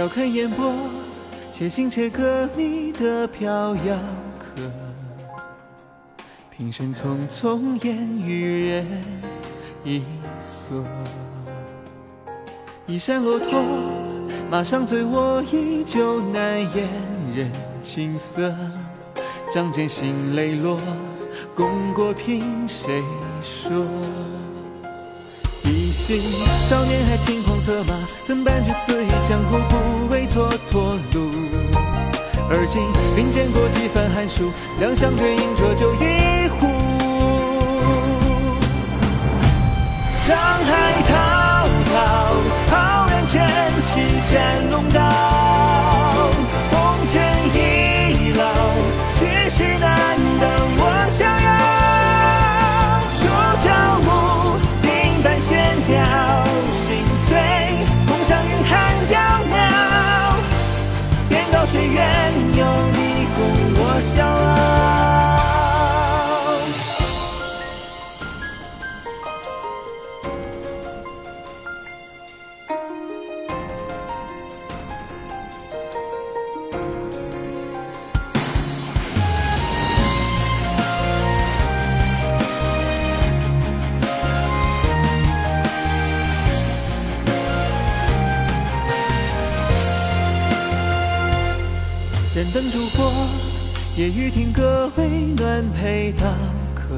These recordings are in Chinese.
笑看烟波，且行且歌你的飘摇客。平生匆匆烟雨人一蓑。衣衫骆驼，马上醉卧，依旧难掩人情色。仗剑心磊落，功过凭谁说？心少年还轻狂策马，曾伴君肆意江湖，不为蹉跎路。而今并肩过几番寒暑，两相对饮浊酒一壶。沧海滔滔，浩然正气斩龙。燃灯烛火，夜雨听歌，为暖陪刀客。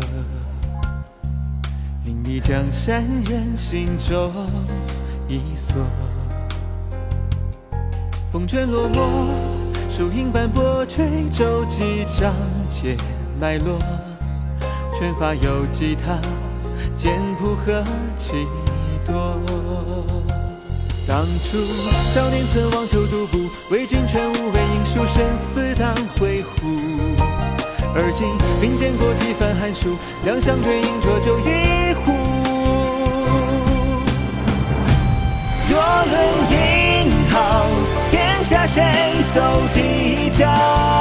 淋漓江山人心中一锁。风卷落寞，树影斑驳，吹皱几张皆脉络。拳法有几他，剑谱何其多。当初少年曾望求独步，为君全无畏，英雄生死当挥乎？而今并肩过几番寒暑，两相对饮浊酒一壶。若论英豪，天下谁走第一？